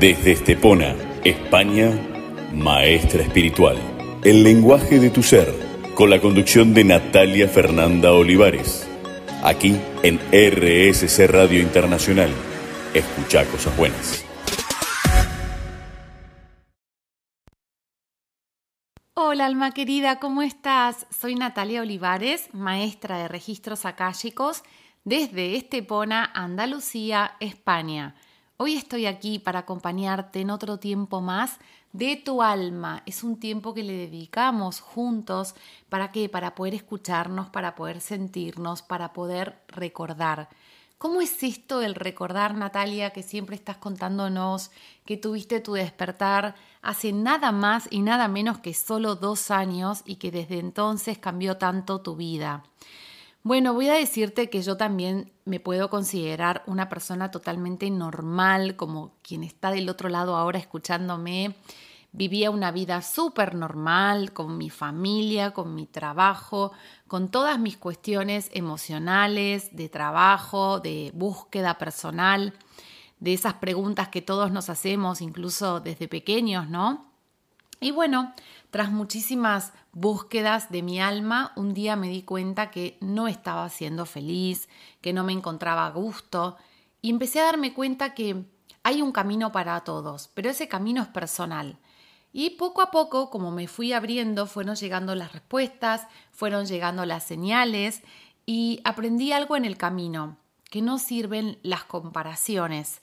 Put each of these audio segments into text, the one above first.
Desde Estepona, España, Maestra Espiritual. El lenguaje de tu ser, con la conducción de Natalia Fernanda Olivares. Aquí en RSC Radio Internacional. Escucha cosas buenas. Hola alma querida, ¿cómo estás? Soy Natalia Olivares, maestra de registros akáshicos desde Estepona, Andalucía, España. Hoy estoy aquí para acompañarte en otro tiempo más de tu alma. Es un tiempo que le dedicamos juntos. ¿Para qué? Para poder escucharnos, para poder sentirnos, para poder recordar. ¿Cómo es esto el recordar, Natalia, que siempre estás contándonos que tuviste tu despertar hace nada más y nada menos que solo dos años y que desde entonces cambió tanto tu vida? Bueno, voy a decirte que yo también me puedo considerar una persona totalmente normal, como quien está del otro lado ahora escuchándome. Vivía una vida súper normal, con mi familia, con mi trabajo, con todas mis cuestiones emocionales, de trabajo, de búsqueda personal, de esas preguntas que todos nos hacemos, incluso desde pequeños, ¿no? Y bueno, tras muchísimas búsquedas de mi alma, un día me di cuenta que no estaba siendo feliz, que no me encontraba a gusto y empecé a darme cuenta que hay un camino para todos, pero ese camino es personal. Y poco a poco, como me fui abriendo, fueron llegando las respuestas, fueron llegando las señales y aprendí algo en el camino, que no sirven las comparaciones,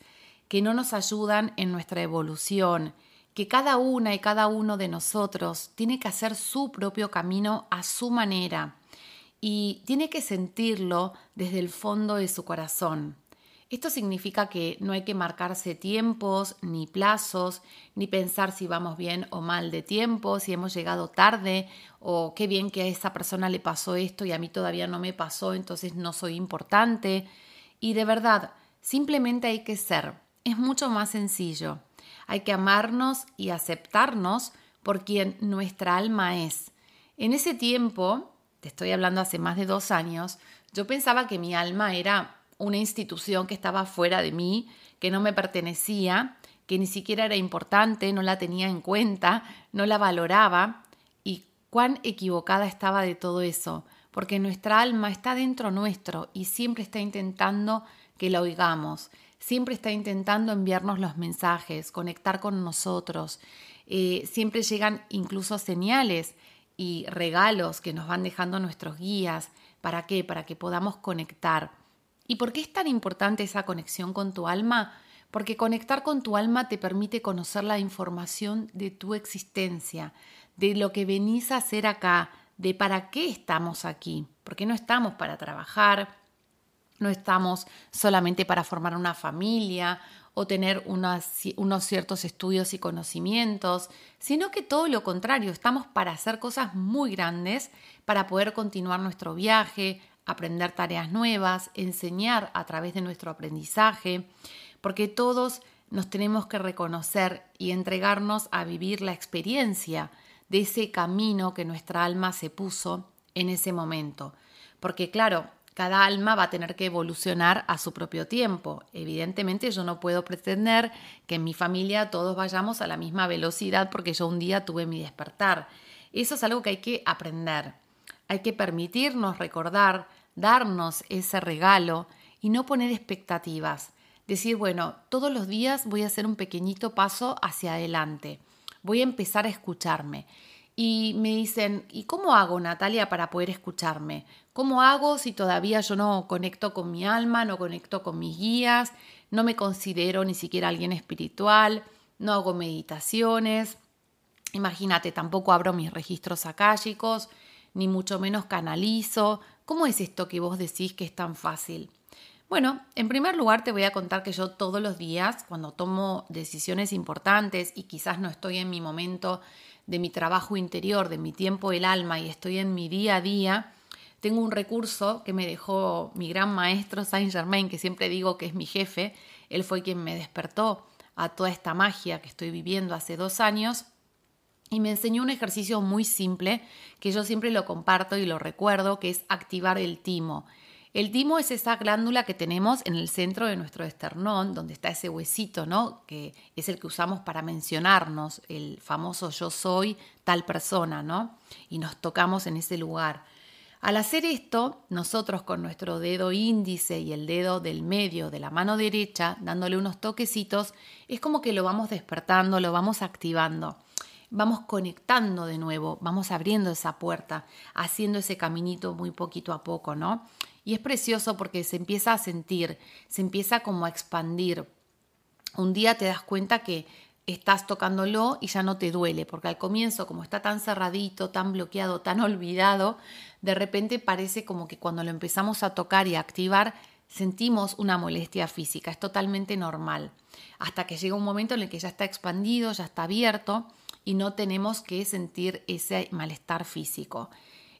que no nos ayudan en nuestra evolución, que cada una y cada uno de nosotros tiene que hacer su propio camino a su manera y tiene que sentirlo desde el fondo de su corazón. Esto significa que no hay que marcarse tiempos ni plazos, ni pensar si vamos bien o mal de tiempo, si hemos llegado tarde o qué bien que a esa persona le pasó esto y a mí todavía no me pasó, entonces no soy importante. Y de verdad, simplemente hay que ser. Es mucho más sencillo. Hay que amarnos y aceptarnos por quien nuestra alma es. En ese tiempo, te estoy hablando hace más de dos años, yo pensaba que mi alma era una institución que estaba fuera de mí, que no me pertenecía, que ni siquiera era importante, no la tenía en cuenta, no la valoraba. Y cuán equivocada estaba de todo eso, porque nuestra alma está dentro nuestro y siempre está intentando que la oigamos siempre está intentando enviarnos los mensajes, conectar con nosotros. Eh, siempre llegan incluso señales y regalos que nos van dejando nuestros guías. ¿Para qué? Para que podamos conectar. ¿Y por qué es tan importante esa conexión con tu alma? Porque conectar con tu alma te permite conocer la información de tu existencia, de lo que venís a hacer acá, de para qué estamos aquí. Porque no estamos para trabajar, no estamos solamente para formar una familia o tener unos ciertos estudios y conocimientos, sino que todo lo contrario, estamos para hacer cosas muy grandes, para poder continuar nuestro viaje, aprender tareas nuevas, enseñar a través de nuestro aprendizaje, porque todos nos tenemos que reconocer y entregarnos a vivir la experiencia de ese camino que nuestra alma se puso en ese momento. Porque claro, cada alma va a tener que evolucionar a su propio tiempo. Evidentemente yo no puedo pretender que en mi familia todos vayamos a la misma velocidad porque yo un día tuve mi despertar. Eso es algo que hay que aprender. Hay que permitirnos recordar, darnos ese regalo y no poner expectativas. Decir, bueno, todos los días voy a hacer un pequeñito paso hacia adelante. Voy a empezar a escucharme y me dicen, ¿y cómo hago, Natalia, para poder escucharme? ¿Cómo hago si todavía yo no conecto con mi alma, no conecto con mis guías, no me considero ni siquiera alguien espiritual, no hago meditaciones? Imagínate, tampoco abro mis registros akáshicos, ni mucho menos canalizo. ¿Cómo es esto que vos decís que es tan fácil? Bueno, en primer lugar te voy a contar que yo todos los días, cuando tomo decisiones importantes y quizás no estoy en mi momento de mi trabajo interior, de mi tiempo del alma y estoy en mi día a día, tengo un recurso que me dejó mi gran maestro Saint Germain, que siempre digo que es mi jefe, él fue quien me despertó a toda esta magia que estoy viviendo hace dos años y me enseñó un ejercicio muy simple que yo siempre lo comparto y lo recuerdo, que es activar el timo. El timo es esa glándula que tenemos en el centro de nuestro esternón, donde está ese huesito, ¿no? Que es el que usamos para mencionarnos, el famoso yo soy tal persona, ¿no? Y nos tocamos en ese lugar. Al hacer esto, nosotros con nuestro dedo índice y el dedo del medio de la mano derecha, dándole unos toquecitos, es como que lo vamos despertando, lo vamos activando. Vamos conectando de nuevo, vamos abriendo esa puerta, haciendo ese caminito muy poquito a poco, ¿no? Y es precioso porque se empieza a sentir, se empieza como a expandir. Un día te das cuenta que estás tocándolo y ya no te duele, porque al comienzo, como está tan cerradito, tan bloqueado, tan olvidado, de repente parece como que cuando lo empezamos a tocar y a activar, sentimos una molestia física. Es totalmente normal. Hasta que llega un momento en el que ya está expandido, ya está abierto y no tenemos que sentir ese malestar físico.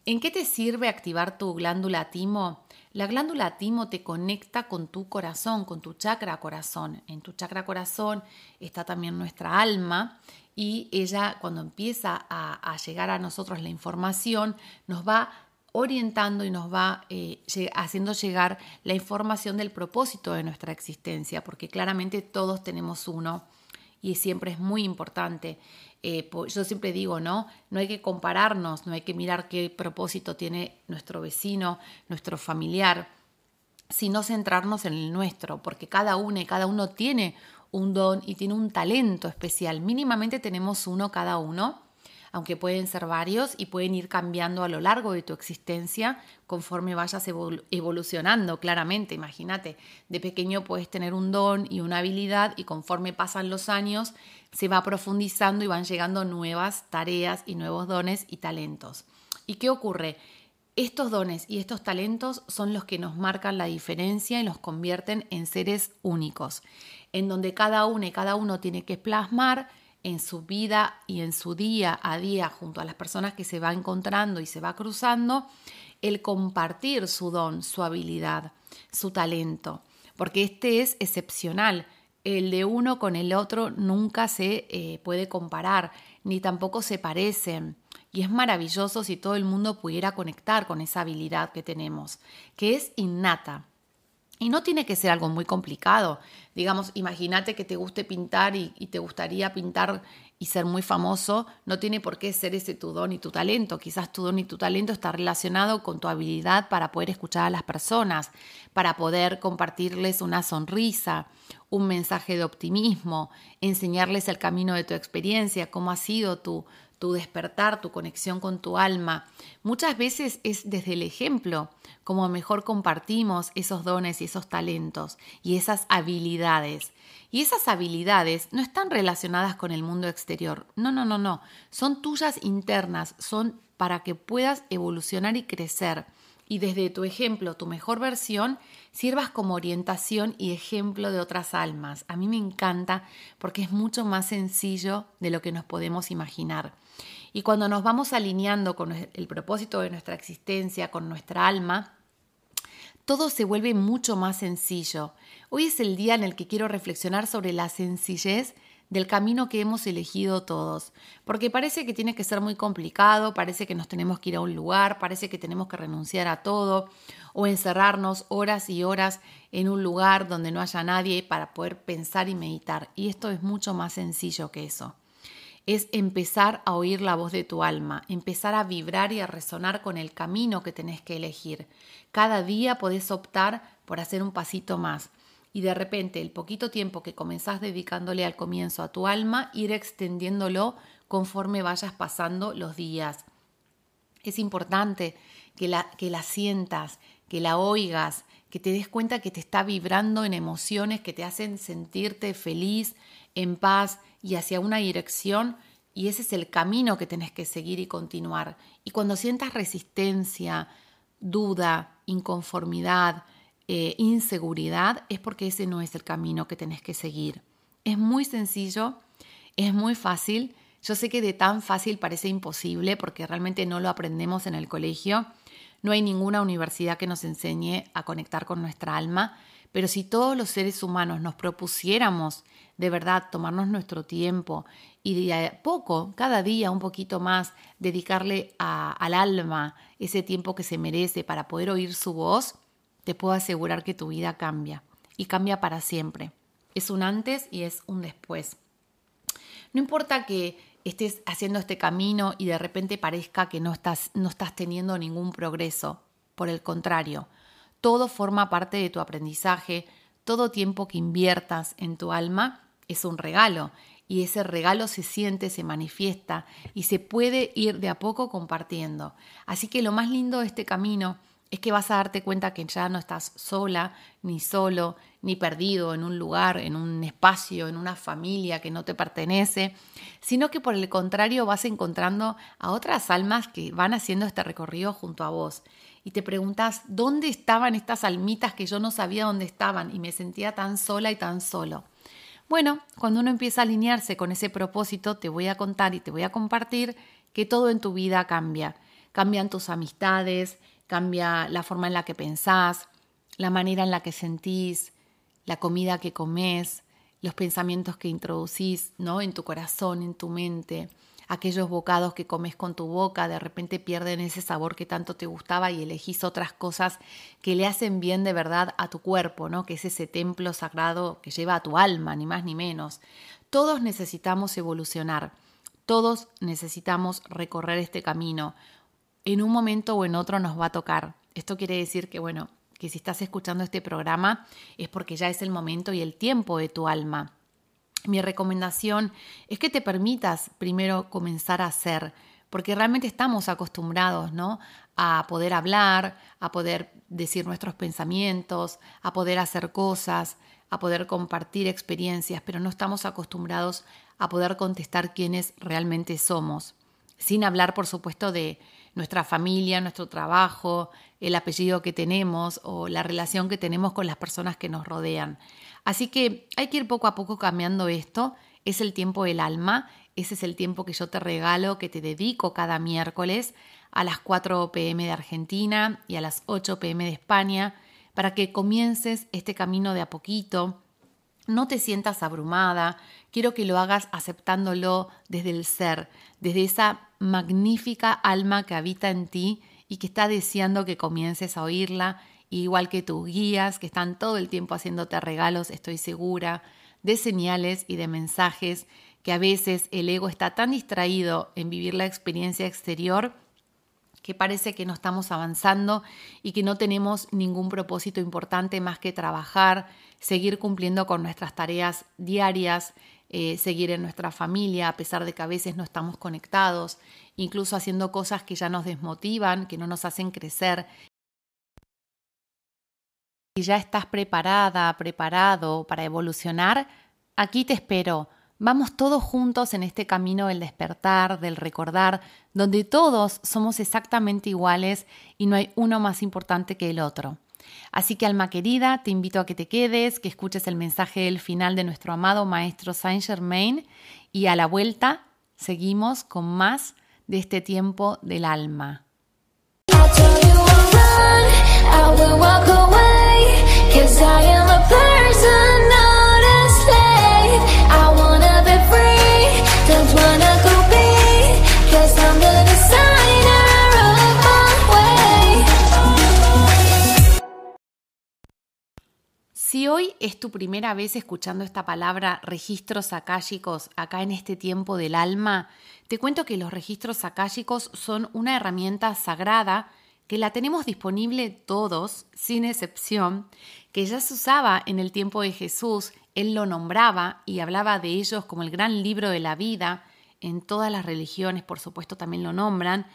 ¿En qué te sirve activar tu glándula timo? La glándula timo te conecta con tu corazón, con tu chakra corazón. En tu chakra corazón está también nuestra alma y ella cuando empieza a, llegar a nosotros la información nos va orientando y nos va eh, haciendo llegar la información del propósito de nuestra existencia, porque claramente todos tenemos uno y siempre es muy importante. Eh, yo siempre digo, ¿no? No hay que compararnos, no hay que mirar qué propósito tiene nuestro vecino, nuestro familiar, sino centrarnos en el nuestro, porque cada uno y cada uno tiene un don y tiene un talento especial. Mínimamente tenemos uno cada uno aunque pueden ser varios y pueden ir cambiando a lo largo de tu existencia conforme vayas evolucionando, claramente. Imagínate, de pequeño puedes tener un don y una habilidad y conforme pasan los años se va profundizando y van llegando nuevas tareas y nuevos dones y talentos. ¿Y qué ocurre? Estos dones y estos talentos son los que nos marcan la diferencia y los convierten en seres únicos, en donde cada uno y cada uno tiene que plasmar en su vida y en su día a día junto a las personas que se va encontrando y se va cruzando, el compartir su don, su habilidad, su talento, porque este es excepcional. El de uno con el otro nunca se eh, puede comparar, ni tampoco se parecen. Y es maravilloso si todo el mundo pudiera conectar con esa habilidad que tenemos, que es innata. Y no tiene que ser algo muy complicado. Digamos, imagínate que te guste pintar y, te gustaría pintar y ser muy famoso. No tiene por qué ser ese tu don y tu talento. Quizás tu don y tu talento está relacionado con tu habilidad para poder escuchar a las personas, para poder compartirles una sonrisa, un mensaje de optimismo, enseñarles el camino de tu experiencia, cómo ha sido tu, tu despertar, tu conexión con tu alma. Muchas veces es desde el ejemplo como mejor compartimos esos dones y esos talentos y esas habilidades. Y esas habilidades no están relacionadas con el mundo exterior. No, no, no, no. Son tuyas internas, son para que puedas evolucionar y crecer. Y desde tu ejemplo, tu mejor versión, sirvas como orientación y ejemplo de otras almas. A mí me encanta porque es mucho más sencillo de lo que nos podemos imaginar. Y cuando nos vamos alineando con el propósito de nuestra existencia, con nuestra alma, todo se vuelve mucho más sencillo. Hoy es el día en el que quiero reflexionar sobre la sencillez del camino que hemos elegido todos, porque parece que tiene que ser muy complicado, parece que nos tenemos que ir a un lugar, parece que tenemos que renunciar a todo o encerrarnos horas y horas en un lugar donde no haya nadie para poder pensar y meditar. Y esto es mucho más sencillo que eso es empezar a oír la voz de tu alma, empezar a vibrar y a resonar con el camino que tenés que elegir. Cada día podés optar por hacer un pasito más y de repente el poquito tiempo que comenzás dedicándole al comienzo a tu alma, ir extendiéndolo conforme vayas pasando los días. Es importante que la, que la sientas, que la oigas, que te des cuenta que te está vibrando en emociones que te hacen sentirte feliz, en paz y hacia una dirección y ese es el camino que tenés que seguir y continuar. Y cuando sientas resistencia, duda, inconformidad, eh, inseguridad, es porque ese no es el camino que tenés que seguir. Es muy sencillo, es muy fácil. Yo sé que de tan fácil parece imposible porque realmente no lo aprendemos en el colegio. No hay ninguna universidad que nos enseñe a conectar con nuestra alma, pero si todos los seres humanos nos propusiéramos de verdad tomarnos nuestro tiempo y de a poco, cada día un poquito más, dedicarle al alma ese tiempo que se merece para poder oír su voz, te puedo asegurar que tu vida cambia y cambia para siempre. Es un antes y es un después. No importa que estés haciendo este camino y de repente parezca que no estás, no estás teniendo ningún progreso. Por el contrario, todo forma parte de tu aprendizaje, todo tiempo que inviertas en tu alma es un regalo y ese regalo se siente, se manifiesta y se puede ir de a poco compartiendo. Así que lo más lindo de este camino es que vas a darte cuenta que ya no estás sola, ni solo, ni perdido en un lugar, en un espacio, en una familia que no te pertenece, sino que por el contrario vas encontrando a otras almas que van haciendo este recorrido junto a vos. Y te preguntas, ¿dónde estaban estas almitas que yo no sabía dónde estaban y me sentía tan sola y tan solo? Bueno, cuando uno empieza a alinearse con ese propósito, te voy a contar y te voy a compartir que todo en tu vida cambia. Cambian tus amistades, cambia la forma en la que pensás, la manera en la que sentís, la comida que comes, los pensamientos que introducís ¿no? en tu corazón, en tu mente, aquellos bocados que comes con tu boca, de repente pierden ese sabor que tanto te gustaba y elegís otras cosas que le hacen bien de verdad a tu cuerpo, ¿no? que es ese templo sagrado que lleva a tu alma, ni más ni menos. Todos necesitamos evolucionar, todos necesitamos recorrer este camino en un momento o en otro nos va a tocar. Esto quiere decir que, bueno, que si estás escuchando este programa es porque ya es el momento y el tiempo de tu alma. Mi recomendación es que te permitas primero comenzar a hacer, porque realmente estamos acostumbrados, ¿no? A poder hablar, a poder decir nuestros pensamientos, a poder hacer cosas, a poder compartir experiencias, pero no estamos acostumbrados a poder contestar quiénes realmente somos. Sin hablar, por supuesto, de nuestra familia, nuestro trabajo, el apellido que tenemos o la relación que tenemos con las personas que nos rodean. Así que hay que ir poco a poco cambiando esto. Es el tiempo del alma, ese es el tiempo que yo te regalo, que te dedico cada miércoles a las 4 pm de Argentina y a las 8 pm de España, para que comiences este camino de a poquito. No te sientas abrumada, quiero que lo hagas aceptándolo desde el ser, desde esa magnífica alma que habita en ti y que está deseando que comiences a oírla, igual que tus guías que están todo el tiempo haciéndote regalos, estoy segura, de señales y de mensajes que a veces el ego está tan distraído en vivir la experiencia exterior que parece que no estamos avanzando y que no tenemos ningún propósito importante más que trabajar, seguir cumpliendo con nuestras tareas diarias, eh, seguir en nuestra familia, a pesar de que a veces no estamos conectados, incluso haciendo cosas que ya nos desmotivan, que no nos hacen crecer. Si ya estás preparada, preparado para evolucionar, aquí te espero. Vamos todos juntos en este camino del despertar, del recordar, donde todos somos exactamente iguales y no hay uno más importante que el otro. Así que alma querida, te invito a que te quedes, que escuches el mensaje del final de nuestro amado maestro Saint Germain y a la vuelta seguimos con más de este tiempo del alma. Si hoy es tu primera vez escuchando esta palabra registros akáshicos acá en este tiempo del alma, te cuento que los registros akáshicos son una herramienta sagrada que la tenemos disponible todos, sin excepción, que ya se usaba en el tiempo de Jesús, él lo nombraba y hablaba de ellos como el gran libro de la vida, en todas las religiones por supuesto también lo nombran,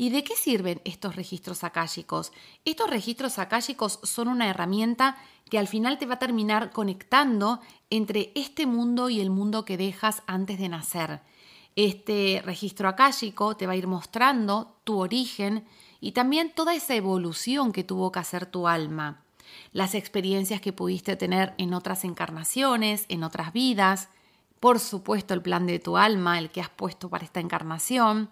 ¿Y de qué sirven estos registros akáshicos? Estos registros akáshicos son una herramienta que al final te va a terminar conectando entre este mundo y el mundo que dejas antes de nacer. Este registro akáshico te va a ir mostrando tu origen y también toda esa evolución que tuvo que hacer tu alma, las experiencias que pudiste tener en otras encarnaciones, en otras vidas, por supuesto el plan de tu alma, el que has puesto para esta encarnación,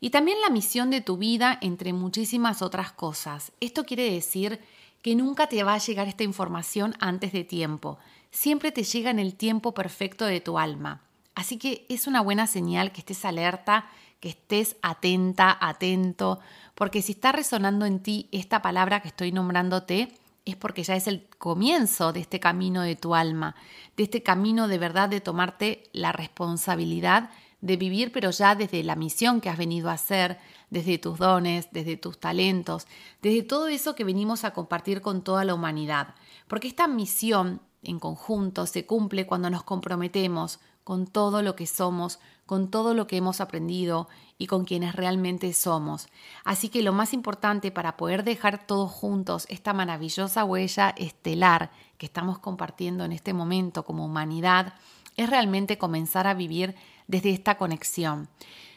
y también la misión de tu vida, entre muchísimas otras cosas. Esto quiere decir que nunca te va a llegar esta información antes de tiempo, siempre te llega en el tiempo perfecto de tu alma. Así que es una buena señal que estés alerta, que estés atenta, atento, porque si está resonando en ti esta palabra que estoy nombrándote, es porque ya es el comienzo de este camino de tu alma, de este camino de verdad de tomarte la responsabilidad de vivir, pero ya desde la misión que has venido a hacer, desde tus dones, desde tus talentos, desde todo eso que venimos a compartir con toda la humanidad. Porque esta misión en conjunto se cumple cuando nos comprometemos con todo lo que somos, con todo lo que hemos aprendido y con quienes realmente somos. Así que lo más importante para poder dejar todos juntos esta maravillosa huella estelar que estamos compartiendo en este momento como humanidad es realmente comenzar a vivir desde esta conexión.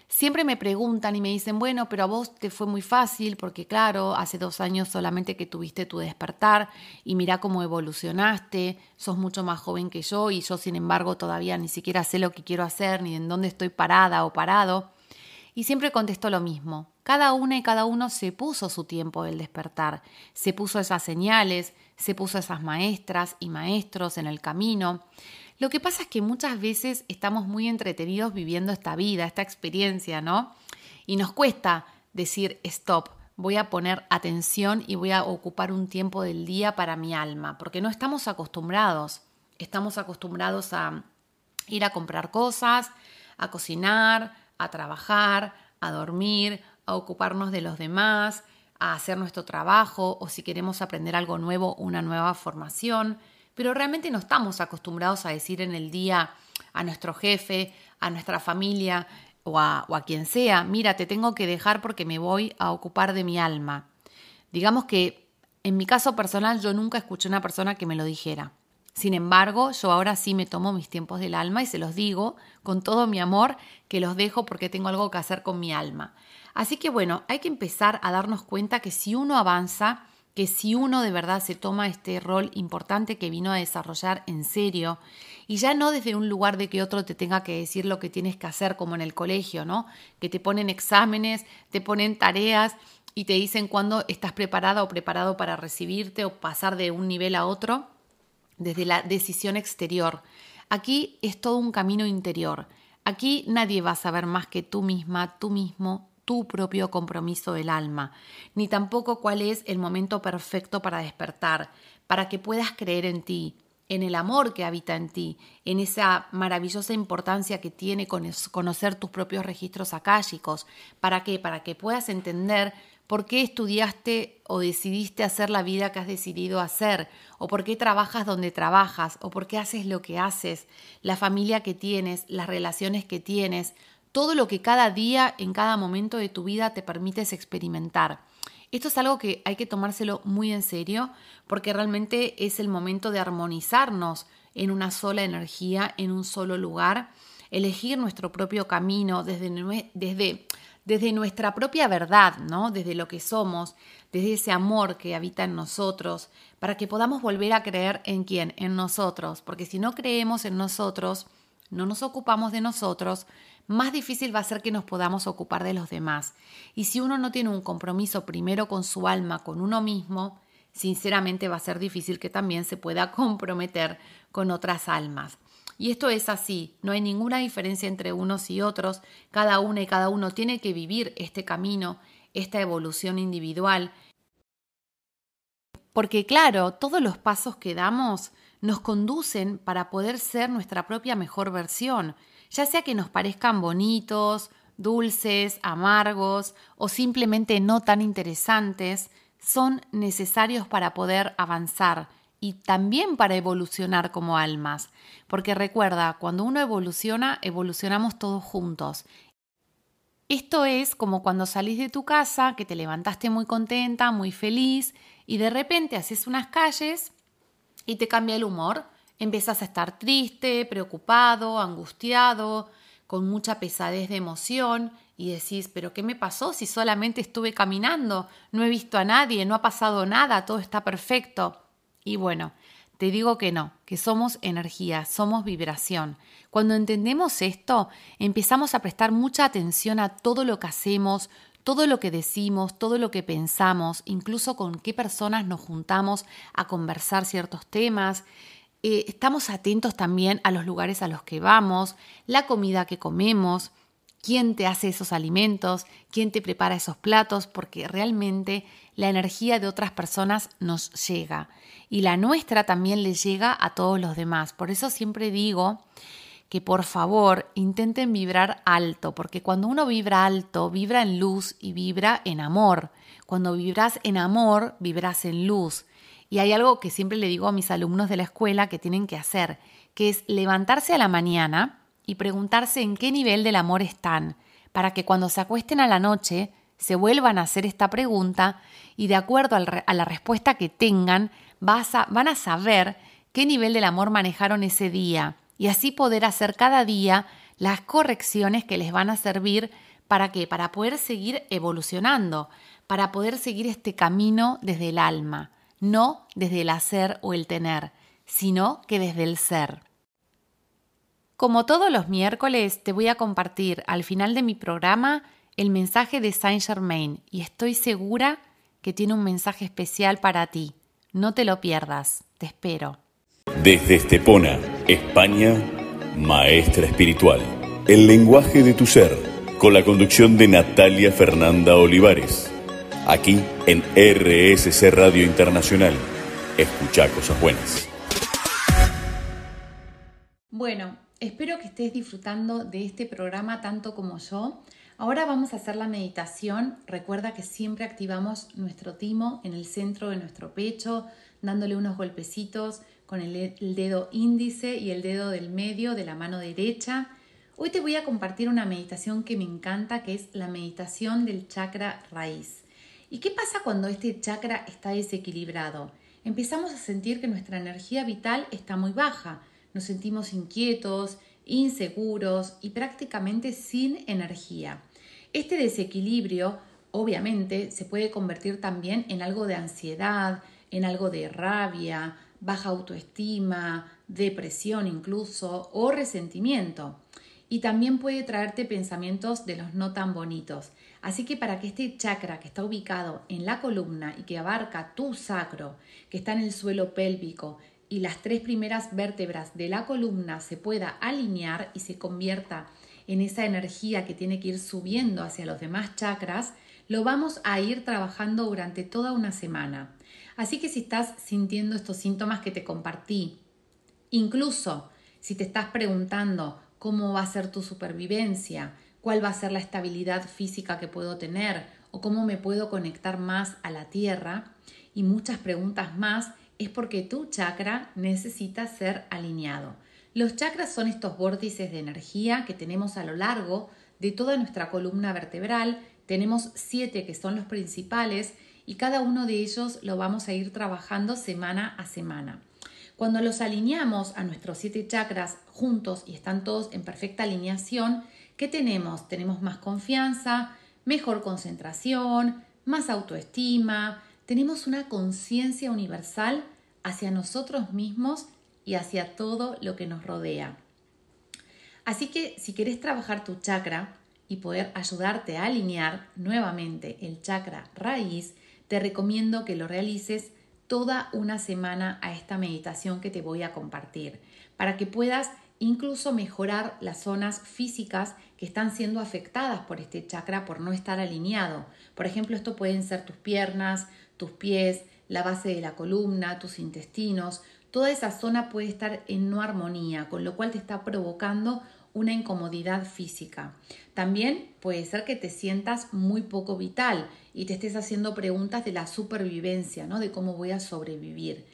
Siempre me preguntan y me dicen, bueno, pero a vos te fue muy fácil porque claro, hace dos años solamente que tuviste tu despertar y mira cómo evolucionaste, sos mucho más joven que yo y yo sin embargo todavía ni siquiera sé lo que quiero hacer ni en dónde estoy parada o parado. Y siempre contesto lo mismo, cada una y cada uno se puso su tiempo del despertar, se puso esas señales, se puso esas maestras y maestros en el camino. Lo que pasa es que muchas veces estamos muy entretenidos viviendo esta vida, esta experiencia, ¿no? Y nos cuesta decir stop, voy a poner atención y voy a ocupar un tiempo del día para mi alma, porque no estamos acostumbrados. Estamos acostumbrados a ir a comprar cosas, a cocinar, a trabajar, a dormir, a ocuparnos de los demás, a hacer nuestro trabajo o si queremos aprender algo nuevo, una nueva formación pero realmente no estamos acostumbrados a decir en el día a nuestro jefe, a nuestra familia o a, quien sea, mira, te tengo que dejar porque me voy a ocupar de mi alma. Digamos que en mi caso personal yo nunca escuché una persona que me lo dijera. Sin embargo, yo ahora sí me tomo mis tiempos del alma y se los digo con todo mi amor que los dejo porque tengo algo que hacer con mi alma. Así que bueno, hay que empezar a darnos cuenta que si uno avanza, que si uno de verdad se toma este rol importante que vino a desarrollar en serio, y ya no desde un lugar de que otro te tenga que decir lo que tienes que hacer como en el colegio, ¿no? Que te ponen exámenes, te ponen tareas y te dicen cuándo estás preparada o preparado para recibirte o pasar de un nivel a otro, desde la decisión exterior. Aquí es todo un camino interior. Aquí nadie va a saber más que tú misma, tú mismo, tu propio compromiso del alma, ni tampoco cuál es el momento perfecto para despertar, para que puedas creer en ti, en el amor que habita en ti, en esa maravillosa importancia que tiene conocer tus propios registros akáshicos. ¿Para qué? Para que puedas entender por qué estudiaste o decidiste hacer la vida que has decidido hacer, o por qué trabajas donde trabajas, o por qué haces lo que haces, la familia que tienes, las relaciones que tienes, todo lo que cada día, en cada momento de tu vida te permites experimentar. Esto es algo que hay que tomárselo muy en serio porque realmente es el momento de armonizarnos en una sola energía, en un solo lugar, elegir nuestro propio camino desde, desde, nuestra propia verdad, ¿no? desde lo que somos, desde ese amor que habita en nosotros, para que podamos volver a creer en quién, en nosotros, porque si no creemos en nosotros, no nos ocupamos de nosotros, más difícil va a ser que nos podamos ocupar de los demás. Y si uno no tiene un compromiso primero con su alma, con uno mismo, sinceramente va a ser difícil que también se pueda comprometer con otras almas. Y esto es así, no hay ninguna diferencia entre unos y otros, cada una y cada uno tiene que vivir este camino, esta evolución individual. Porque claro, todos los pasos que damos nos conducen para poder ser nuestra propia mejor versión, ya sea que nos parezcan bonitos, dulces, amargos o simplemente no tan interesantes, son necesarios para poder avanzar y también para evolucionar como almas. Porque recuerda, cuando uno evoluciona, evolucionamos todos juntos. Esto es como cuando salís de tu casa, que te levantaste muy contenta, muy feliz, y de repente haces unas calles y te cambia el humor Empiezas a estar triste, preocupado, angustiado, con mucha pesadez de emoción y decís, pero ¿qué me pasó si solamente estuve caminando? No he visto a nadie, no ha pasado nada, todo está perfecto. Y bueno, te digo que no, que somos energía, somos vibración. Cuando entendemos esto, empezamos a prestar mucha atención a todo lo que hacemos, todo lo que decimos, todo lo que pensamos, incluso con qué personas nos juntamos a conversar ciertos temas, eh, estamos atentos también a los lugares a los que vamos, la comida que comemos, quién te hace esos alimentos, quién te prepara esos platos, porque realmente la energía de otras personas nos llega y la nuestra también le llega a todos los demás. Por eso siempre digo que por favor intenten vibrar alto, porque cuando uno vibra alto, vibra en luz y vibra en amor. Cuando vibras en amor, vibras en luz. Y hay algo que siempre le digo a mis alumnos de la escuela que tienen que hacer, que es levantarse a la mañana y preguntarse en qué nivel del amor están, para que cuando se acuesten a la noche se vuelvan a hacer esta pregunta y de acuerdo a la respuesta que tengan, van a saber qué nivel del amor manejaron ese día y así poder hacer cada día las correcciones que les van a servir para qué? Para poder seguir evolucionando, para poder seguir este camino desde el alma no desde el hacer o el tener, sino que desde el ser. Como todos los miércoles, te voy a compartir al final de mi programa el mensaje de Saint Germain y estoy segura que tiene un mensaje especial para ti. No te lo pierdas, te espero. Desde Estepona, España, Maestra Espiritual. El lenguaje de tu ser, con la conducción de Natalia Fernanda Olivares aquí en RSC Radio Internacional. Escucha cosas buenas. Bueno, espero que estés disfrutando de este programa tanto como yo. Ahora vamos a hacer la meditación. Recuerda que siempre activamos nuestro timo en el centro de nuestro pecho, dándole unos golpecitos con el, dedo índice y el dedo del medio de la mano derecha. Hoy te voy a compartir una meditación que me encanta, que es la meditación del chakra raíz. ¿Y qué pasa cuando este chakra está desequilibrado? Empezamos a sentir que nuestra energía vital está muy baja, nos sentimos inquietos, inseguros y prácticamente sin energía. Este desequilibrio obviamente se puede convertir también en algo de ansiedad, en algo de rabia, baja autoestima, depresión incluso o resentimiento. Y también puede traerte pensamientos de los no tan bonitos. Así que para que este chakra que está ubicado en la columna y que abarca tu sacro, que está en el suelo pélvico, y las tres primeras vértebras de la columna se pueda alinear y se convierta en esa energía que tiene que ir subiendo hacia los demás chakras, lo vamos a ir trabajando durante toda una semana. Así que si estás sintiendo estos síntomas que te compartí, incluso si te estás preguntando cómo va a ser tu supervivencia, cuál va a ser la estabilidad física que puedo tener o cómo me puedo conectar más a la tierra y muchas preguntas más, es porque tu chakra necesita ser alineado. Los chakras son estos vórtices de energía que tenemos a lo largo de toda nuestra columna vertebral. Tenemos siete que son los principales y cada uno de ellos lo vamos a ir trabajando semana a semana. Cuando los alineamos a nuestros siete chakras juntos y están todos en perfecta alineación, ¿Qué tenemos? Tenemos más confianza, mejor concentración, más autoestima, tenemos una conciencia universal hacia nosotros mismos y hacia todo lo que nos rodea. Así que si quieres trabajar tu chakra y poder ayudarte a alinear nuevamente el chakra raíz, te recomiendo que lo realices toda una semana a esta meditación que te voy a compartir, para que puedas incluso mejorar las zonas físicas que están siendo afectadas por este chakra por no estar alineado. Por ejemplo, esto pueden ser tus piernas, tus pies, la base de la columna, tus intestinos. Toda esa zona puede estar en no armonía, con lo cual te está provocando una incomodidad física. También puede ser que te sientas muy poco vital y te estés haciendo preguntas de la supervivencia, ¿no? de cómo voy a sobrevivir.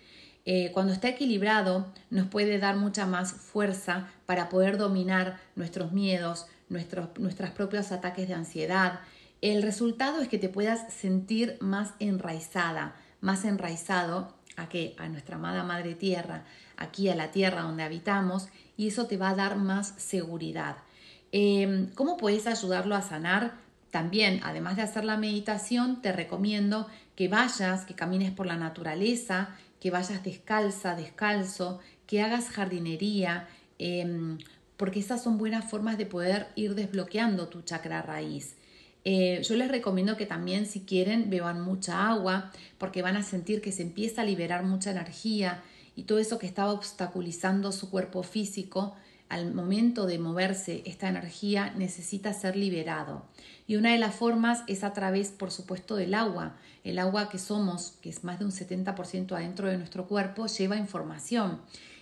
Eh, cuando está equilibrado nos puede dar mucha más fuerza para poder dominar nuestros miedos, nuestros, propios ataques de ansiedad. El resultado es que te puedas sentir más enraizada, más enraizado a qué? A nuestra amada Madre Tierra, aquí a la tierra donde habitamos, y eso te va a dar más seguridad. Em, ¿Cómo puedes ayudarlo a sanar? También, además de hacer la meditación, te recomiendo que vayas, que camines por la naturaleza, que vayas descalza, descalzo, que hagas jardinería, em, porque esas son buenas formas de poder ir desbloqueando tu chakra raíz. Eh, yo les recomiendo que también si quieren beban mucha agua porque van a sentir que se empieza a liberar mucha energía y todo eso que estaba obstaculizando su cuerpo físico al momento de moverse esta energía necesita ser liberado. Y una de las formas es a través, por supuesto, del agua. El agua que somos, que es más de un 70% adentro de nuestro cuerpo, lleva información.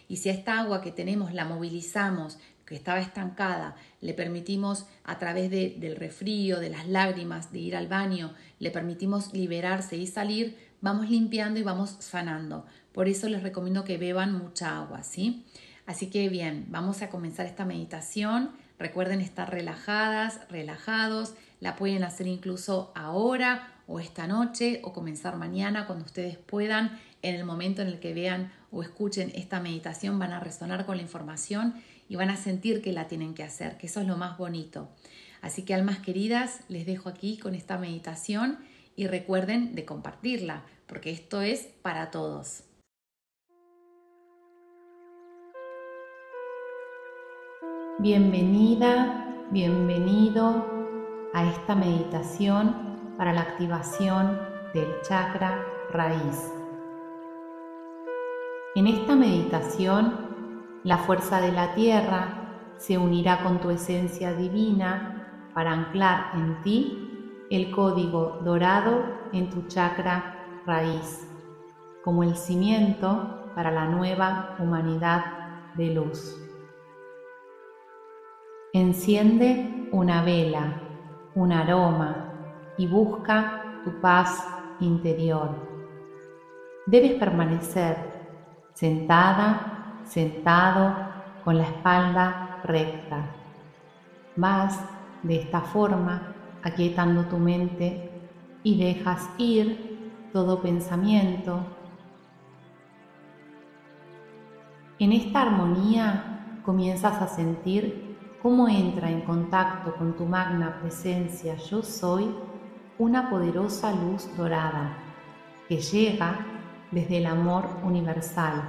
Y si a esta agua que tenemos la movilizamos, que estaba estancada, le permitimos a través del refrío, de las lágrimas, de ir al baño, le permitimos liberarse y salir, vamos limpiando y vamos sanando. Por eso les recomiendo que beban mucha agua, ¿sí? Así que bien, vamos a comenzar esta meditación. Recuerden estar relajadas, relajados. La pueden hacer incluso ahora o esta noche o comenzar mañana cuando ustedes puedan. En el momento en el que vean o escuchen esta meditación van a resonar con la información y van a sentir que la tienen que hacer, que eso es lo más bonito. Así que almas queridas, les dejo aquí con esta meditación y recuerden de compartirla, porque esto es para todos. Bienvenida, bienvenido a esta meditación para la activación del chakra raíz. En esta meditación, la fuerza de la tierra se unirá con tu esencia divina para anclar en ti el código dorado en tu chakra raíz, como el cimiento para la nueva humanidad de luz. Enciende una vela, un aroma y busca tu paz interior. Debes permanecer sentada, sentado, con la espalda recta. Vas de esta forma aquietando tu mente y dejas ir todo pensamiento. En esta armonía comienzas a sentir cómo entra en contacto con tu magna presencia yo soy una poderosa luz dorada que llega desde el amor universal,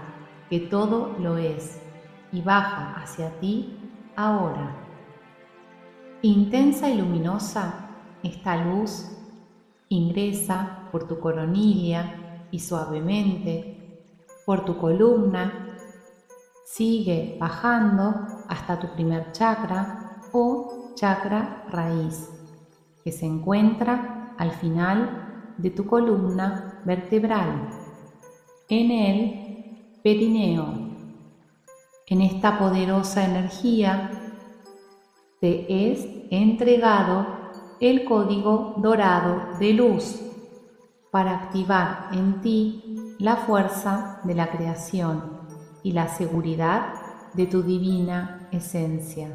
que todo lo es, y baja hacia ti ahora. Intensa y luminosa, esta luz ingresa por tu coronilla y suavemente por tu columna Sigue bajando hasta tu primer chakra o chakra raíz, que se encuentra al final de tu columna vertebral, en el perineo. En esta poderosa energía te es entregado el código dorado de luz para activar en ti la fuerza de la creación y la seguridad de tu divina esencia.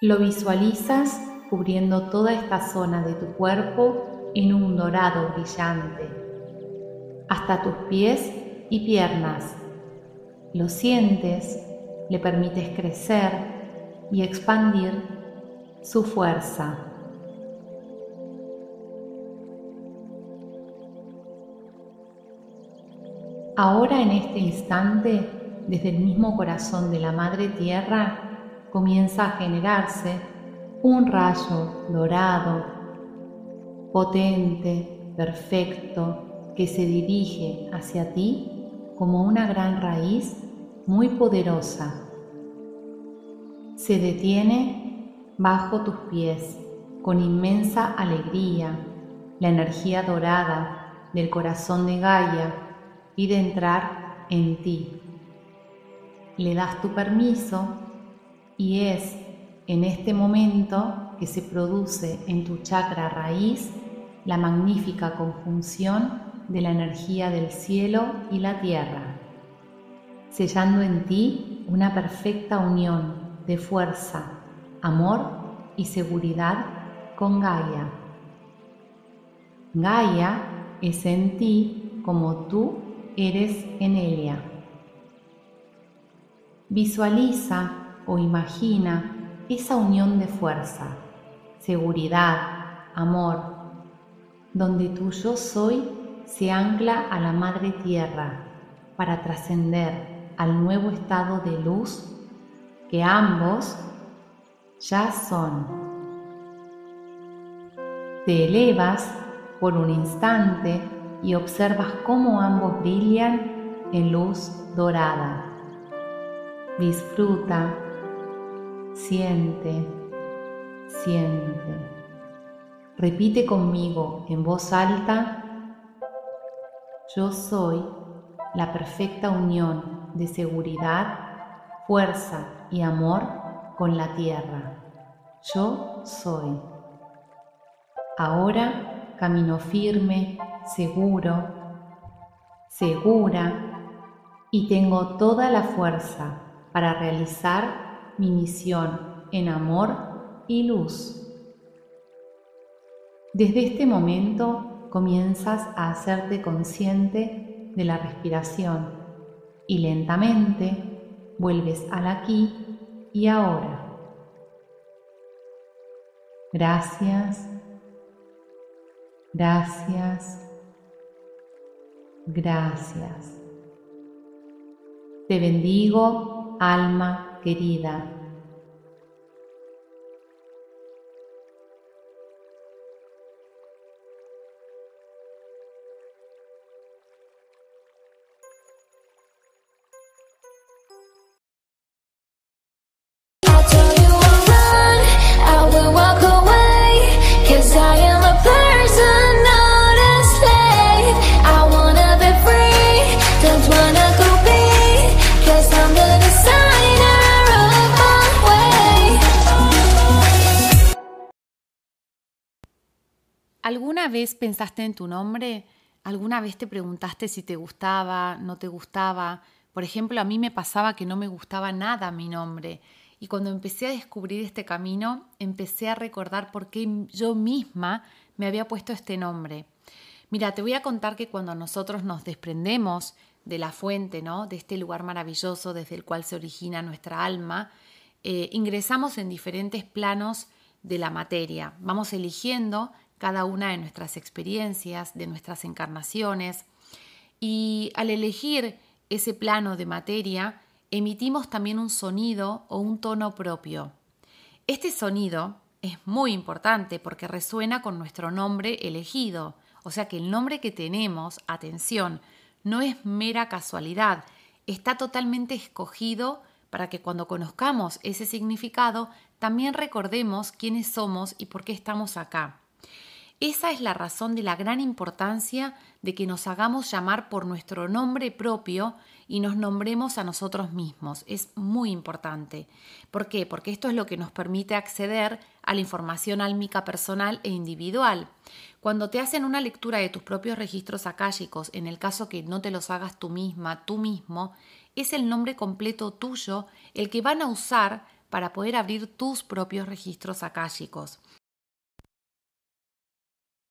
Lo visualizas cubriendo toda esta zona de tu cuerpo en un dorado brillante, hasta tus pies y piernas. Lo sientes, le permites crecer y expandir su fuerza. Ahora en este instante, desde el mismo corazón de la Madre Tierra, comienza a generarse un rayo dorado, potente, perfecto, que se dirige hacia ti como una gran raíz muy poderosa. Se detiene bajo tus pies con inmensa alegría, la energía dorada del corazón de Gaia de entrar en ti. Le das tu permiso y es en este momento que se produce en tu chakra raíz la magnífica conjunción de la energía del cielo y la tierra, sellando en ti una perfecta unión de fuerza, amor y seguridad con Gaia. Gaia es en ti como tú eres en ella. Visualiza o imagina esa unión de fuerza, seguridad, amor, donde tu yo soy se ancla a la Madre Tierra para trascender al nuevo estado de luz que ambos ya son. Te elevas por un instante y observas cómo ambos brillan en luz dorada. Disfruta, siente, siente. Repite conmigo en voz alta, yo soy la perfecta unión de seguridad, fuerza y amor con la tierra. Yo soy. Ahora camino firme, seguro, segura y tengo toda la fuerza para realizar mi misión en amor y luz. Desde este momento comienzas a hacerte consciente de la respiración y lentamente vuelves al aquí y ahora. Gracias, gracias, gracias. Te bendigo alma querida. ¿Alguna vez pensaste en tu nombre? ¿Alguna vez te preguntaste si te gustaba, no te gustaba? Por ejemplo, a mí me pasaba que no me gustaba nada mi nombre. Y cuando empecé a descubrir este camino, empecé a recordar por qué yo misma me había puesto este nombre. Mira, te voy a contar que cuando nosotros nos desprendemos de la fuente, ¿no? De este lugar maravilloso desde el cual se origina nuestra alma, eh, ingresamos en diferentes planos de la materia. Vamos eligiendo cada una de nuestras experiencias, de nuestras encarnaciones. Y al elegir ese plano de materia, emitimos también un sonido o un tono propio. Este sonido es muy importante porque resuena con nuestro nombre elegido, o sea que el nombre que tenemos, atención, no es mera casualidad, está totalmente escogido para que cuando conozcamos ese significado también recordemos quiénes somos y por qué estamos acá. Esa es la razón de la gran importancia de que nos hagamos llamar por nuestro nombre propio y nos nombremos a nosotros mismos. Es muy importante. ¿Por qué? Porque esto es lo que nos permite acceder a la información álmica personal e individual. Cuando te hacen una lectura de tus propios registros akáshicos, en el caso que no te los hagas tú misma, tú mismo, es el nombre completo tuyo el que van a usar para poder abrir tus propios registros akáshicos.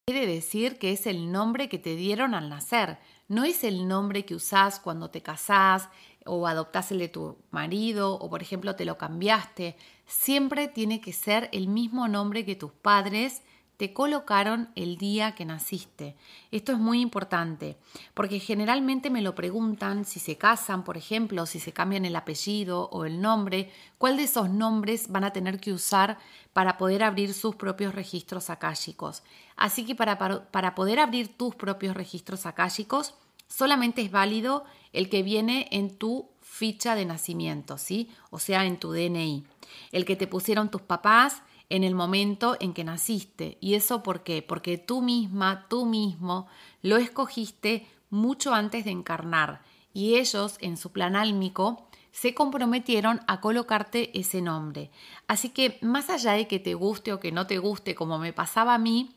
Quiere decir que es el nombre que te dieron al nacer, no es el nombre que usás cuando te casás o adoptás el de tu marido o por ejemplo te lo cambiaste. Siempre tiene que ser el mismo nombre que tus padres te colocaron el día que naciste. Esto es muy importante, porque generalmente me lo preguntan si se casan, por ejemplo, si se cambian el apellido o el nombre, cuál de esos nombres van a tener que usar para poder abrir sus propios registros akáshicos. Así que para, para, poder abrir tus propios registros akáshicos, solamente es válido el que viene en tu ficha de nacimiento, ¿sí? O sea, en tu DNI. El que te pusieron tus papás, en el momento en que naciste. ¿Y eso por qué? Porque tú misma, tú mismo, lo escogiste mucho antes de encarnar y ellos en su plan álmico se comprometieron a colocarte ese nombre. Así que más allá de que te guste o que no te guste, como me pasaba a mí,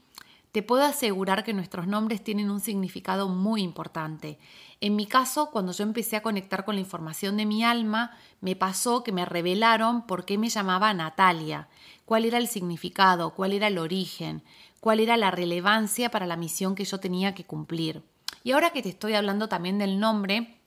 te puedo asegurar que nuestros nombres tienen un significado muy importante. En mi caso, cuando yo empecé a conectar con la información de mi alma, me pasó que me revelaron por qué me llamaba Natalia, cuál era el significado, cuál era el origen, cuál era la relevancia para la misión que yo tenía que cumplir. Y ahora que te estoy hablando también del nombre,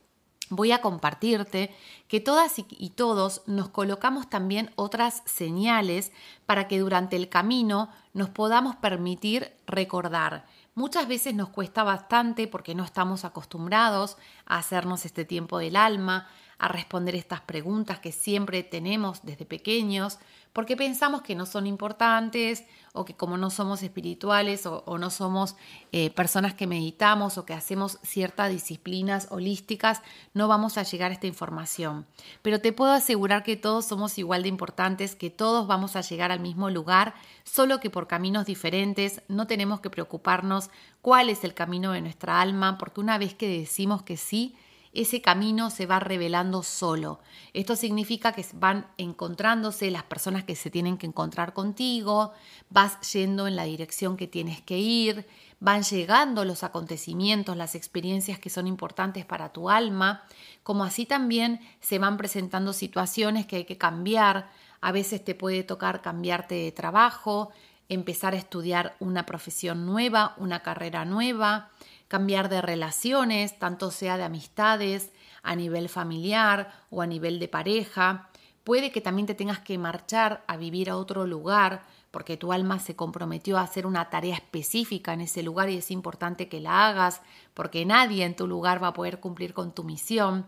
voy a compartirte que todas y todos nos colocamos también otras señales para que durante el camino nos podamos permitir recordar. Muchas veces nos cuesta bastante porque no estamos acostumbrados a hacernos este tiempo del alma, a responder estas preguntas que siempre tenemos desde pequeños, porque pensamos que no son importantes o que como no somos espirituales o, no somos eh, personas que meditamos o que hacemos ciertas disciplinas holísticas, no vamos a llegar a esta información. Pero te puedo asegurar que todos somos igual de importantes, que todos vamos a llegar al mismo lugar, solo que por caminos diferentes, no tenemos que preocuparnos cuál es el camino de nuestra alma, porque una vez que decimos que sí, ese camino se va revelando solo. Esto significa que van encontrándose las personas que se tienen que encontrar contigo, vas yendo en la dirección que tienes que ir, van llegando los acontecimientos, las experiencias que son importantes para tu alma, como así también se van presentando situaciones que hay que cambiar. A veces te puede tocar cambiarte de trabajo, empezar a estudiar una profesión nueva, una carrera nueva, cambiar de relaciones, tanto sea de amistades, a nivel familiar o a nivel de pareja. Puede que también te tengas que marchar a vivir a otro lugar porque tu alma se comprometió a hacer una tarea específica en ese lugar y es importante que la hagas porque nadie en tu lugar va a poder cumplir con tu misión.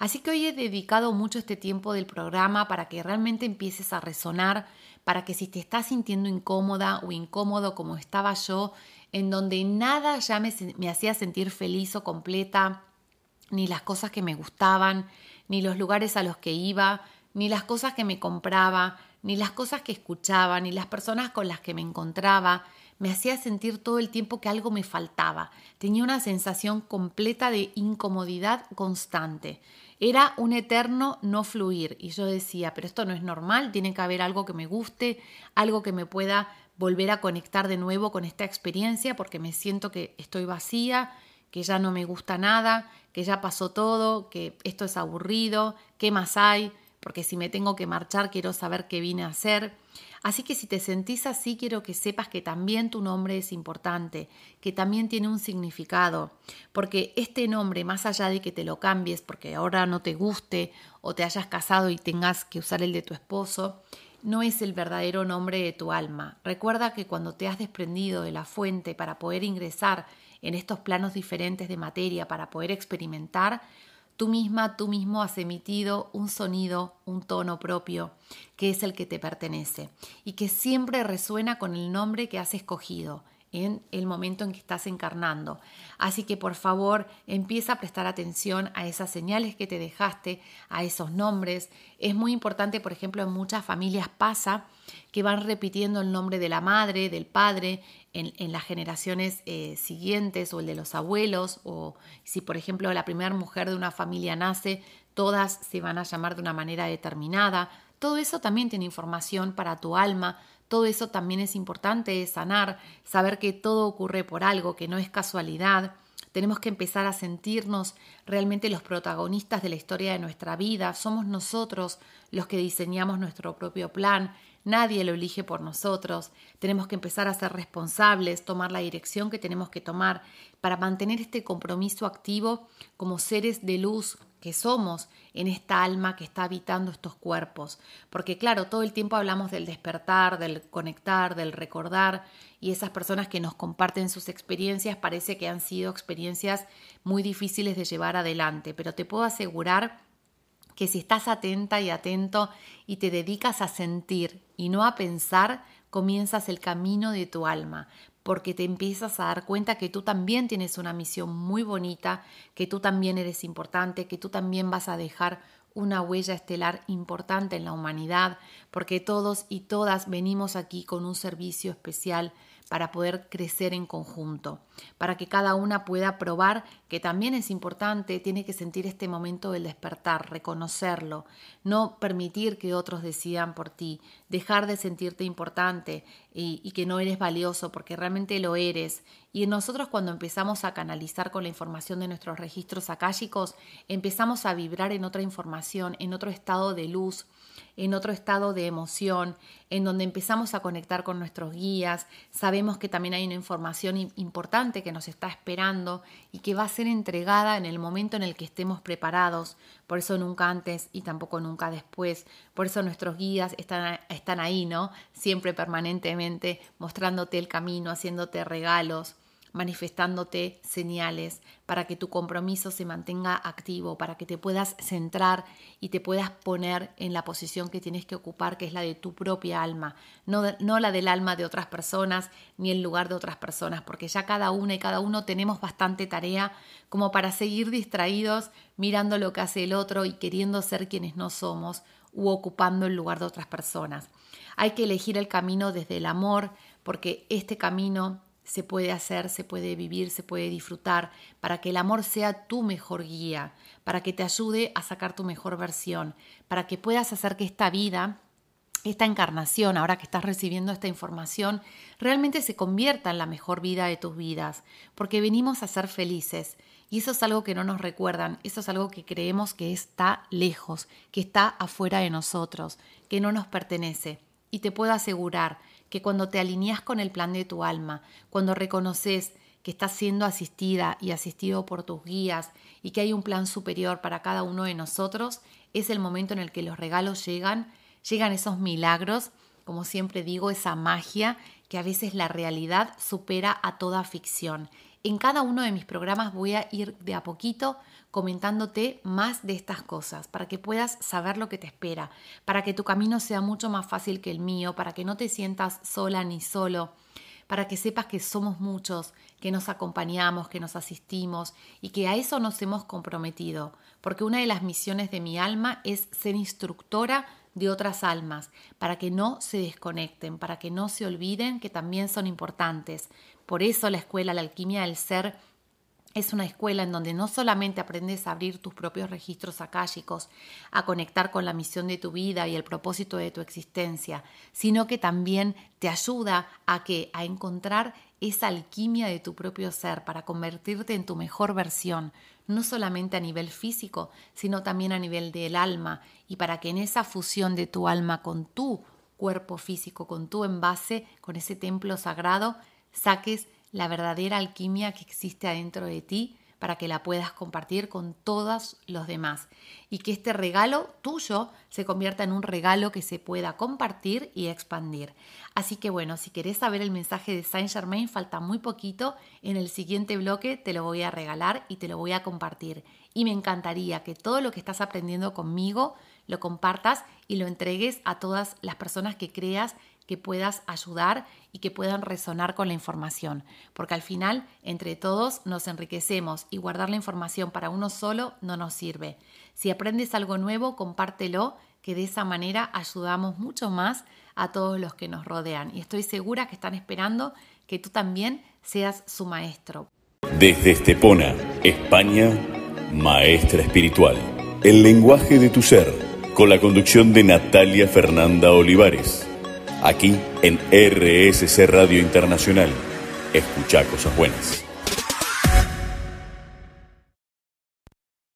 Así que hoy he dedicado mucho este tiempo del programa para que realmente empieces a resonar, para que si te estás sintiendo incómoda o incómodo como estaba yo, en donde nada ya me, hacía sentir feliz o completa, ni las cosas que me gustaban, ni los lugares a los que iba, ni las cosas que me compraba, ni las cosas que escuchaba, ni las personas con las que me encontraba, me hacía sentir todo el tiempo que algo me faltaba. Tenía una sensación completa de incomodidad constante. Era un eterno no fluir y yo decía, pero esto no es normal, tiene que haber algo que me guste, algo que me pueda volver a conectar de nuevo con esta experiencia porque me siento que estoy vacía, que ya no me gusta nada, que ya pasó todo, que esto es aburrido, qué más hay, porque si me tengo que marchar quiero saber qué vine a hacer. Así que si te sentís así, quiero que sepas que también tu nombre es importante, que también tiene un significado, porque este nombre, más allá de que te lo cambies porque ahora no te guste o te hayas casado y tengas que usar el de tu esposo, no es el verdadero nombre de tu alma. Recuerda que cuando te has desprendido de la fuente para poder ingresar en estos planos diferentes de materia, para poder experimentar, tú misma, tú mismo has emitido un sonido, un tono propio, que es el que te pertenece y que siempre resuena con el nombre que has escogido en el momento en que estás encarnando. Así que por favor empieza a prestar atención a esas señales que te dejaste, a esos nombres. Es muy importante, por ejemplo, en muchas familias pasa que van repitiendo el nombre de la madre, del padre, en, las generaciones eh, siguientes o el de los abuelos, o si por ejemplo la primera mujer de una familia nace, todas se van a llamar de una manera determinada. Todo eso también tiene información para tu alma, todo eso también es importante sanar, saber que todo ocurre por algo, que no es casualidad. Tenemos que empezar a sentirnos realmente los protagonistas de la historia de nuestra vida. Somos nosotros los que diseñamos nuestro propio plan. Nadie lo elige por nosotros. Tenemos que empezar a ser responsables, tomar la dirección que tenemos que tomar para mantener este compromiso activo como seres de luz que somos en esta alma que está habitando estos cuerpos. Porque claro, todo el tiempo hablamos del despertar, del conectar, del recordar, y esas personas que nos comparten sus experiencias parece que han sido experiencias muy difíciles de llevar adelante, pero te puedo asegurar que si estás atenta y atento y te dedicas a sentir y no a pensar, comienzas el camino de tu alma, porque te empiezas a dar cuenta que tú también tienes una misión muy bonita, que tú también eres importante, que tú también vas a dejar una huella estelar importante en la humanidad, porque todos y todas venimos aquí con un servicio especial para poder crecer en conjunto, para que cada una pueda probar que también es importante, tiene que sentir este momento del despertar, reconocerlo, no permitir que otros decidan por ti, dejar de sentirte importante y, que no eres valioso porque realmente lo eres. Y nosotros cuando empezamos a canalizar con la información de nuestros registros akáshicos, empezamos a vibrar en otra información, en otro estado de luz, en otro estado de emoción, en donde empezamos a conectar con nuestros guías, sabemos que también hay una información importante que nos está esperando y que va a ser entregada en el momento en el que estemos preparados, por eso nunca antes y tampoco nunca después, por eso nuestros guías están, están ahí, ¿no? Siempre permanentemente mostrándote el camino, haciéndote regalos manifestándote señales para que tu compromiso se mantenga activo, para que te puedas centrar y te puedas poner en la posición que tienes que ocupar, que es la de tu propia alma, no, no la del alma de otras personas ni el lugar de otras personas, porque ya cada una y cada uno tenemos bastante tarea como para seguir distraídos mirando lo que hace el otro y queriendo ser quienes no somos u ocupando el lugar de otras personas. Hay que elegir el camino desde el amor, porque este camino se puede hacer, se puede vivir, se puede disfrutar, para que el amor sea tu mejor guía, para que te ayude a sacar tu mejor versión, para que puedas hacer que esta vida, esta encarnación, ahora que estás recibiendo esta información, realmente se convierta en la mejor vida de tus vidas, porque venimos a ser felices. Y eso es algo que no nos recuerdan, eso es algo que creemos que está lejos, que está afuera de nosotros, que no nos pertenece. Y te puedo asegurar que cuando te alineas con el plan de tu alma, cuando reconoces que estás siendo asistida y asistido por tus guías y que hay un plan superior para cada uno de nosotros, es el momento en el que los regalos llegan, llegan esos milagros, como siempre digo, esa magia que a veces la realidad supera a toda ficción. En cada uno de mis programas voy a ir de a poquito comentándote más de estas cosas, para que puedas saber lo que te espera, para que tu camino sea mucho más fácil que el mío, para que no te sientas sola ni solo, para que sepas que somos muchos, que nos acompañamos, que nos asistimos y que a eso nos hemos comprometido, porque una de las misiones de mi alma es ser instructora de otras almas, para que no se desconecten, para que no se olviden que también son importantes. Por eso la escuela La Alquimia del Ser es una escuela en donde no solamente aprendes a abrir tus propios registros akáshicos, a conectar con la misión de tu vida y el propósito de tu existencia, sino que también te ayuda a que a encontrar esa alquimia de tu propio ser para convertirte en tu mejor versión, no solamente a nivel físico, sino también a nivel del alma y para que en esa fusión de tu alma con tu cuerpo físico, con tu envase, con ese templo sagrado, saques la verdadera alquimia que existe adentro de ti para que la puedas compartir con todos los demás y que este regalo tuyo se convierta en un regalo que se pueda compartir y expandir. Así que bueno, si querés saber el mensaje de Saint Germain, falta muy poquito, en el siguiente bloque te lo voy a regalar y te lo voy a compartir. Y me encantaría que todo lo que estás aprendiendo conmigo lo compartas y lo entregues a todas las personas que creas que puedas ayudar y que puedan resonar con la información, porque al final entre todos nos enriquecemos y guardar la información para uno solo no nos sirve. Si aprendes algo nuevo, compártelo, que de esa manera ayudamos mucho más a todos los que nos rodean y estoy segura que están esperando que tú también seas su maestro. Desde Estepona, España, maestra espiritual, el lenguaje de tu ser, con la conducción de Natalia Fernanda Olivares aquí en RSC Radio Internacional. Escucha cosas buenas.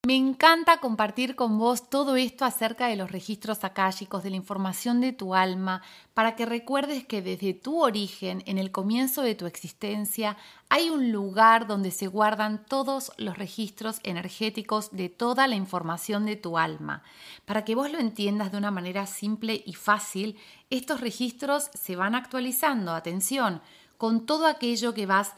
Me encanta compartir con vos todo esto acerca de los registros akáshicos, de la información de tu alma, para que recuerdes que desde tu origen, en el comienzo de tu existencia, hay un lugar donde se guardan todos los registros energéticos de toda la información de tu alma. Para que vos lo entiendas de una manera simple y fácil, estos registros se van actualizando, atención, con todo aquello que vas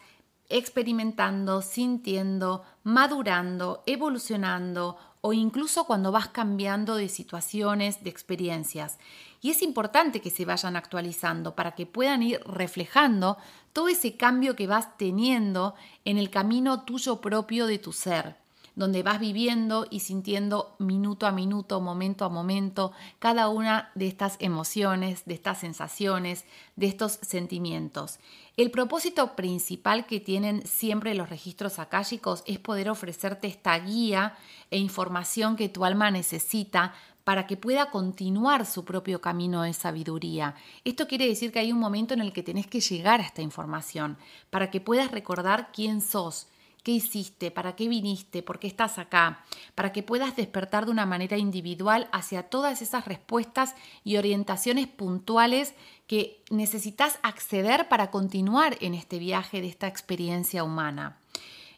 experimentando, sintiendo, madurando, evolucionando o incluso cuando vas cambiando de situaciones, de experiencias. Y es importante que se vayan actualizando para que puedan ir reflejando todo ese cambio que vas teniendo en el camino tuyo propio de tu ser donde vas viviendo y sintiendo minuto a minuto, momento a momento, cada una de estas emociones, de estas sensaciones, de estos sentimientos. El propósito principal que tienen siempre los registros akáshicos es poder ofrecerte esta guía e información que tu alma necesita para que pueda continuar su propio camino de sabiduría. Esto quiere decir que hay un momento en el que tenés que llegar a esta información, para que puedas recordar quién sos, qué hiciste, para qué viniste, por qué estás acá, para que puedas despertar de una manera individual hacia todas esas respuestas y orientaciones puntuales que necesitas acceder para continuar en este viaje de esta experiencia humana.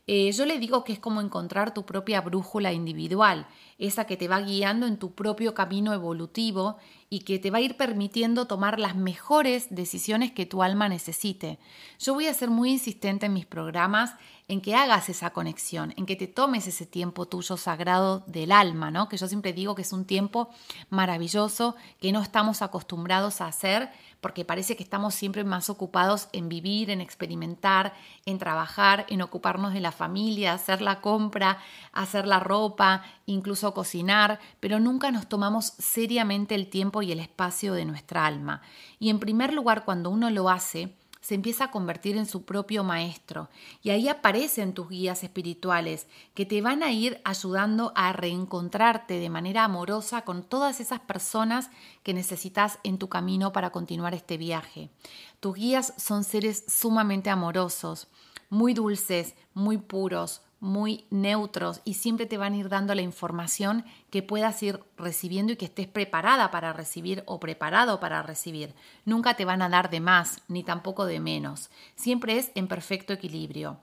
Eh, yo le digo que es como encontrar tu propia brújula individual, esa que te va guiando en tu propio camino evolutivo y que te va a ir permitiendo tomar las mejores decisiones que tu alma necesite. Yo voy a ser muy insistente en mis programas en que hagas esa conexión, en que te tomes ese tiempo tuyo sagrado del alma, ¿no? Que yo siempre digo que es un tiempo maravilloso que no estamos acostumbrados a hacer porque parece que estamos siempre más ocupados en vivir, en experimentar, en trabajar, en ocuparnos de la familia, hacer la compra, hacer la ropa, incluso cocinar, pero nunca nos tomamos seriamente el tiempo y el espacio de nuestra alma. Y en primer lugar, cuando uno lo hace, se empieza a convertir en su propio maestro. Y ahí aparecen tus guías espirituales que te van a ir ayudando a reencontrarte de manera amorosa con todas esas personas que necesitas en tu camino para continuar este viaje. Tus guías son seres sumamente amorosos, muy dulces, muy puros, muy neutros y siempre te van a ir dando la información que puedas ir recibiendo y que estés preparada para recibir o preparado para recibir. Nunca te van a dar de más ni tampoco de menos. Siempre es en perfecto equilibrio.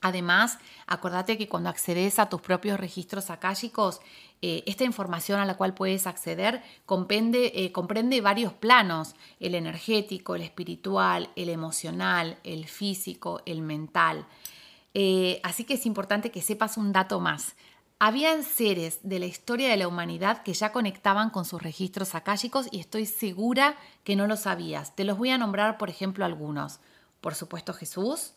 Además, acuérdate que cuando accedes a tus propios registros akáshicos, eh, esta información a la cual puedes acceder comprende, eh, comprende varios planos, el energético, el espiritual, el emocional, el físico, el mental. Eh, así que es importante que sepas un dato más. Habían seres de la historia de la humanidad que ya conectaban con sus registros akáshicos y estoy segura que no lo sabías. Te los voy a nombrar, por ejemplo, algunos. Por supuesto, Jesús,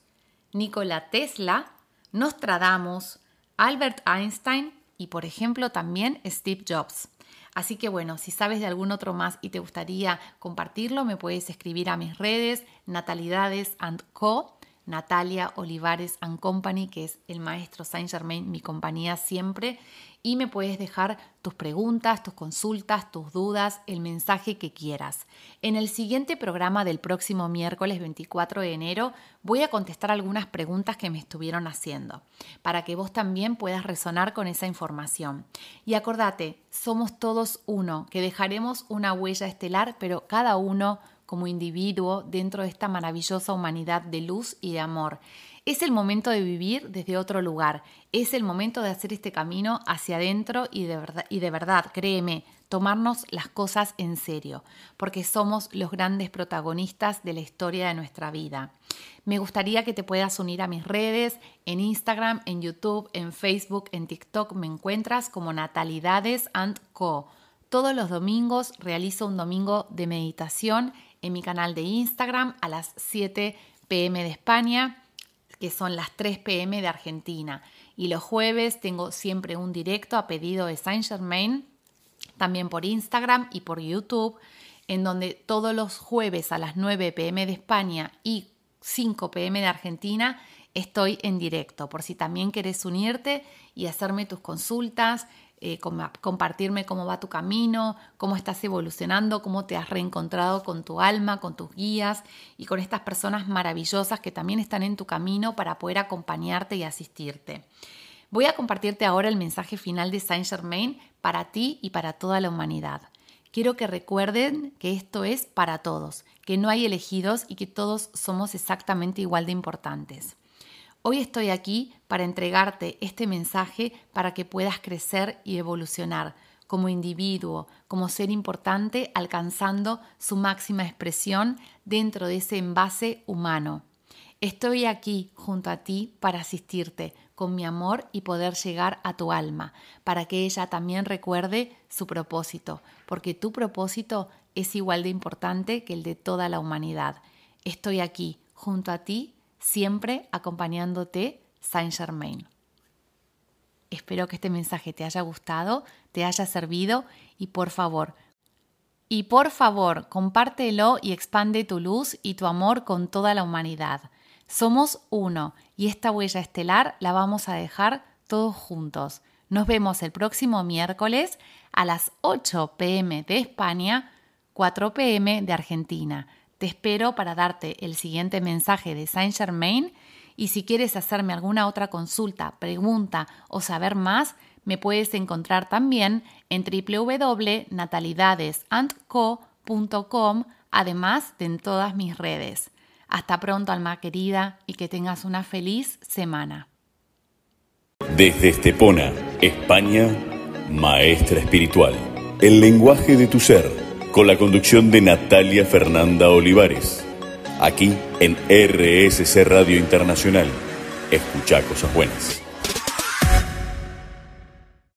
Nikola Tesla, Nostradamus, Albert Einstein y, por ejemplo, también Steve Jobs. Así que bueno, si sabes de algún otro más y te gustaría compartirlo, me puedes escribir a mis redes, Natalidades Co Natalia Olivares and Company, que es el maestro Saint Germain, mi compañía siempre. Y me puedes dejar tus preguntas, tus consultas, tus dudas, el mensaje que quieras. En el siguiente programa del próximo miércoles 24 de enero voy a contestar algunas preguntas que me estuvieron haciendo, para que vos también puedas resonar con esa información. Y acordate, somos todos uno, que dejaremos una huella estelar, pero cada uno como individuo dentro de esta maravillosa humanidad de luz y de amor. Es el momento de vivir desde otro lugar, es el momento de hacer este camino hacia adentro y de verdad, y de verdad créeme, tomarnos las cosas en serio, porque somos los grandes protagonistas de la historia de nuestra vida. Me gustaría que te puedas unir a mis redes, en Instagram, en YouTube, en Facebook, en TikTok me encuentras como Natalidades and Co. Todos los domingos realizo un domingo de meditación en mi canal de Instagram a las 7 pm de España, que son las 3 pm de Argentina. Y los jueves tengo siempre un directo a pedido de Saint Germain, también por Instagram y por YouTube, en donde todos los jueves a las 9 pm de España y 5 pm de Argentina estoy en directo, por si también quieres unirte y hacerme tus consultas, eh, compartirme cómo va tu camino, cómo estás evolucionando, cómo te has reencontrado con tu alma, con tus guías y con estas personas maravillosas que también están en tu camino para poder acompañarte y asistirte. Voy a compartirte ahora el mensaje final de Saint Germain para ti y para toda la humanidad. Quiero que recuerden que esto es para todos, que no hay elegidos y que todos somos exactamente igual de importantes. Hoy estoy aquí para entregarte este mensaje para que puedas crecer y evolucionar como individuo, como ser importante, alcanzando su máxima expresión dentro de ese envase humano. Estoy aquí junto a ti para asistirte con mi amor y poder llegar a tu alma, para que ella también recuerde su propósito, porque tu propósito es igual de importante que el de toda la humanidad. Estoy aquí junto a ti siempre acompañándote Saint Germain. Espero que este mensaje te haya gustado, te haya servido y por favor, y por favor, compártelo y expande tu luz y tu amor con toda la humanidad. Somos uno y esta huella estelar la vamos a dejar todos juntos. Nos vemos el próximo miércoles a las 8 pm de España, 4 pm de Argentina. Te espero para darte el siguiente mensaje de Saint Germain y si quieres hacerme alguna otra consulta, pregunta o saber más, me puedes encontrar también en www.natalidadesandco.com, además de en todas mis redes. Hasta pronto, alma querida, y que tengas una feliz semana. Desde Estepona, España, maestra espiritual, el lenguaje de tu ser, con la conducción de Natalia Fernanda Olivares, aquí en RSC Radio Internacional. Escucha cosas buenas.